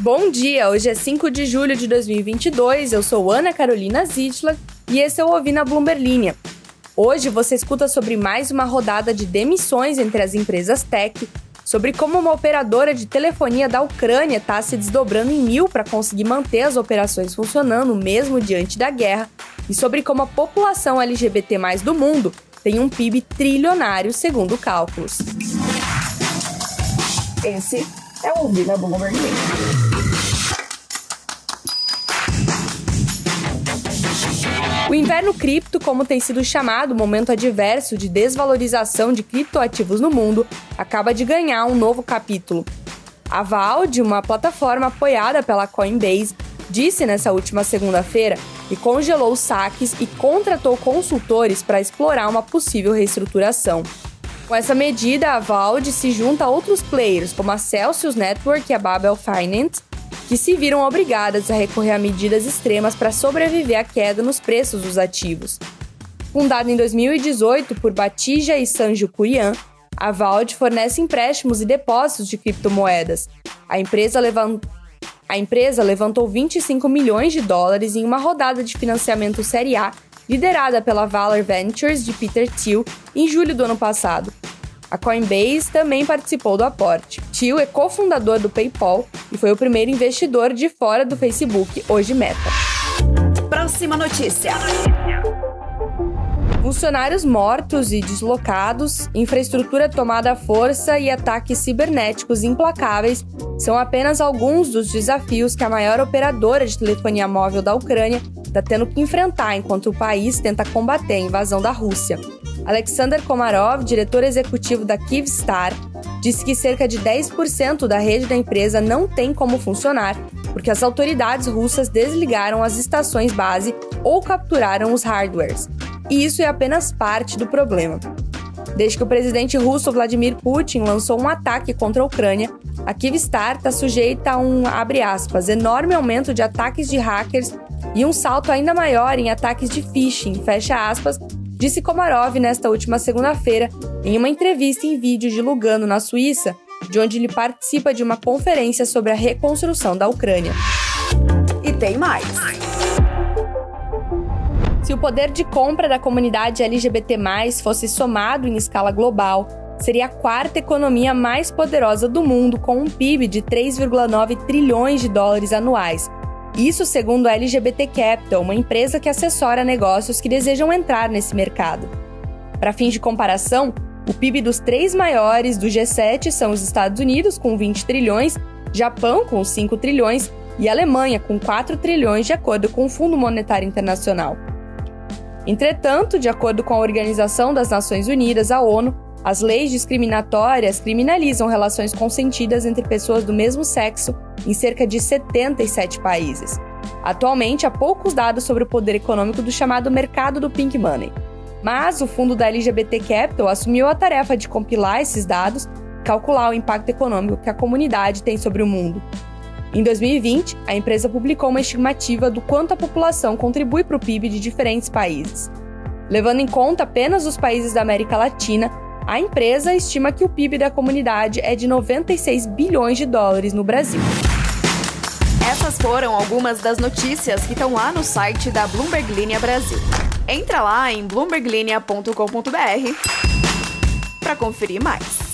Bom dia, hoje é 5 de julho de 2022, eu sou Ana Carolina Zitla e esse é o Ouvi na Bloomberg Linha. Hoje você escuta sobre mais uma rodada de demissões entre as empresas tech, sobre como uma operadora de telefonia da Ucrânia está se desdobrando em mil para conseguir manter as operações funcionando mesmo diante da guerra, e sobre como a população LGBT do mundo tem um PIB trilionário segundo cálculos. Esse é o Ouvi na Bloomberg O inverno cripto, como tem sido chamado momento adverso de desvalorização de criptoativos no mundo, acaba de ganhar um novo capítulo. A Valde, uma plataforma apoiada pela Coinbase, disse nessa última segunda-feira que congelou saques e contratou consultores para explorar uma possível reestruturação. Com essa medida, a Valde se junta a outros players como a Celsius Network e a Babel Finance, que se viram obrigadas a recorrer a medidas extremas para sobreviver à queda nos preços dos ativos. Fundada em 2018 por Batija e Sanju Kurian, a Vault fornece empréstimos e depósitos de criptomoedas. A empresa, levant... a empresa levantou 25 milhões de dólares em uma rodada de financiamento Série A liderada pela Valor Ventures de Peter Thiel em julho do ano passado. A Coinbase também participou do aporte. Tio é cofundador do PayPal e foi o primeiro investidor de fora do Facebook, hoje Meta. Próxima notícia. Funcionários mortos e deslocados, infraestrutura tomada à força e ataques cibernéticos implacáveis são apenas alguns dos desafios que a maior operadora de telefonia móvel da Ucrânia está tendo que enfrentar enquanto o país tenta combater a invasão da Rússia. Alexander Komarov, diretor executivo da Kyivstar, disse que cerca de 10% da rede da empresa não tem como funcionar porque as autoridades russas desligaram as estações base ou capturaram os hardwares. E isso é apenas parte do problema. Desde que o presidente russo Vladimir Putin lançou um ataque contra a Ucrânia, a Kyivstar está sujeita a um, aspas, enorme aumento de ataques de hackers e um salto ainda maior em ataques de phishing, fecha aspas, disse Komarov nesta última segunda-feira em uma entrevista em vídeo de Lugano, na Suíça, de onde ele participa de uma conferência sobre a reconstrução da Ucrânia. E tem mais. Se o poder de compra da comunidade LGBT+, fosse somado em escala global, seria a quarta economia mais poderosa do mundo, com um PIB de 3,9 trilhões de dólares anuais, isso segundo a LGBT Capital, uma empresa que assessora negócios que desejam entrar nesse mercado. Para fins de comparação, o PIB dos três maiores do G7 são os Estados Unidos, com 20 trilhões, Japão, com 5 trilhões, e Alemanha, com 4 trilhões, de acordo com o Fundo Monetário Internacional. Entretanto, de acordo com a Organização das Nações Unidas, a ONU, as leis discriminatórias criminalizam relações consentidas entre pessoas do mesmo sexo em cerca de 77 países. Atualmente, há poucos dados sobre o poder econômico do chamado mercado do pink money. Mas o fundo da LGBT Capital assumiu a tarefa de compilar esses dados e calcular o impacto econômico que a comunidade tem sobre o mundo. Em 2020, a empresa publicou uma estimativa do quanto a população contribui para o PIB de diferentes países. Levando em conta apenas os países da América Latina, a empresa estima que o PIB da comunidade é de 96 bilhões de dólares no Brasil. Essas foram algumas das notícias que estão lá no site da Bloomberg Linha Brasil. Entra lá em bloomberglinea.com.br para conferir mais.